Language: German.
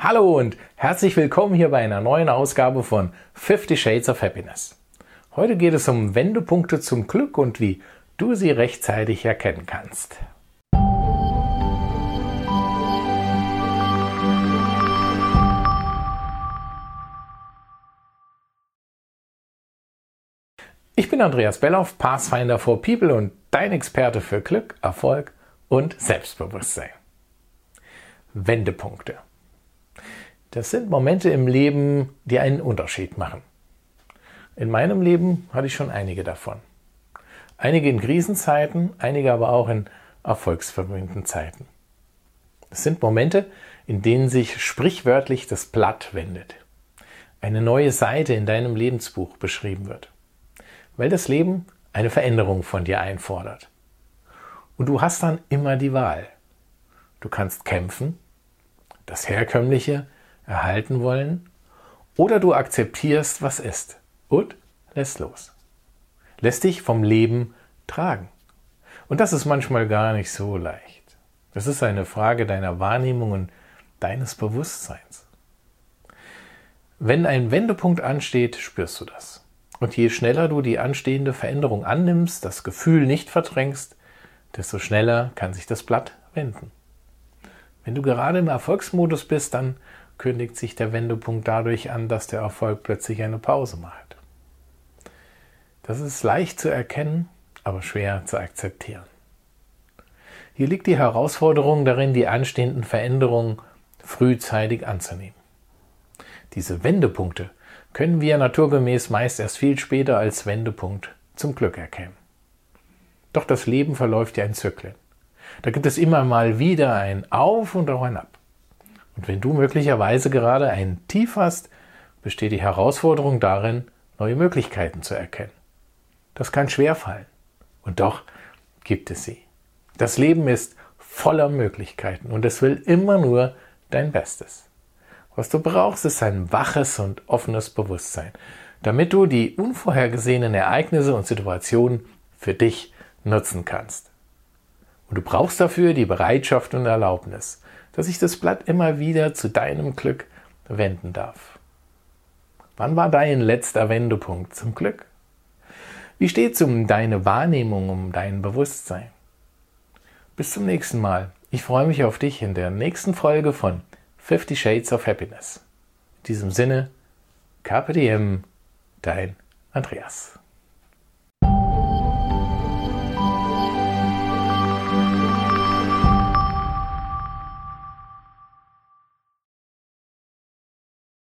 Hallo und herzlich willkommen hier bei einer neuen Ausgabe von 50 Shades of Happiness. Heute geht es um Wendepunkte zum Glück und wie du sie rechtzeitig erkennen kannst. Ich bin Andreas Belloff, Pathfinder for People und dein Experte für Glück, Erfolg und Selbstbewusstsein. Wendepunkte. Das sind Momente im Leben, die einen Unterschied machen. In meinem Leben hatte ich schon einige davon. Einige in Krisenzeiten, einige aber auch in erfolgsverwöhnten Zeiten. Es sind Momente, in denen sich sprichwörtlich das Blatt wendet. Eine neue Seite in deinem Lebensbuch beschrieben wird. Weil das Leben eine Veränderung von dir einfordert. Und du hast dann immer die Wahl. Du kannst kämpfen, das Herkömmliche erhalten wollen, oder du akzeptierst, was ist und lässt los. Lässt dich vom Leben tragen. Und das ist manchmal gar nicht so leicht. Das ist eine Frage deiner Wahrnehmung und deines Bewusstseins. Wenn ein Wendepunkt ansteht, spürst du das. Und je schneller du die anstehende Veränderung annimmst, das Gefühl nicht verdrängst, desto schneller kann sich das Blatt wenden. Wenn du gerade im Erfolgsmodus bist, dann kündigt sich der Wendepunkt dadurch an, dass der Erfolg plötzlich eine Pause macht. Das ist leicht zu erkennen, aber schwer zu akzeptieren. Hier liegt die Herausforderung darin, die anstehenden Veränderungen frühzeitig anzunehmen. Diese Wendepunkte können wir naturgemäß meist erst viel später als Wendepunkt zum Glück erkennen. Doch das Leben verläuft ja in Zyklen. Da gibt es immer mal wieder ein Auf und auch ein Ab. Und wenn du möglicherweise gerade ein Tief hast, besteht die Herausforderung darin, neue Möglichkeiten zu erkennen. Das kann schwer fallen. Und doch gibt es sie. Das Leben ist voller Möglichkeiten und es will immer nur dein Bestes. Was du brauchst, ist ein waches und offenes Bewusstsein, damit du die unvorhergesehenen Ereignisse und Situationen für dich nutzen kannst. Und du brauchst dafür die Bereitschaft und Erlaubnis, dass sich das Blatt immer wieder zu deinem Glück wenden darf. Wann war dein letzter Wendepunkt zum Glück? Wie steht's um deine Wahrnehmung, um dein Bewusstsein? Bis zum nächsten Mal. Ich freue mich auf dich in der nächsten Folge von 50 Shades of Happiness. In diesem Sinne, Diem, dein Andreas.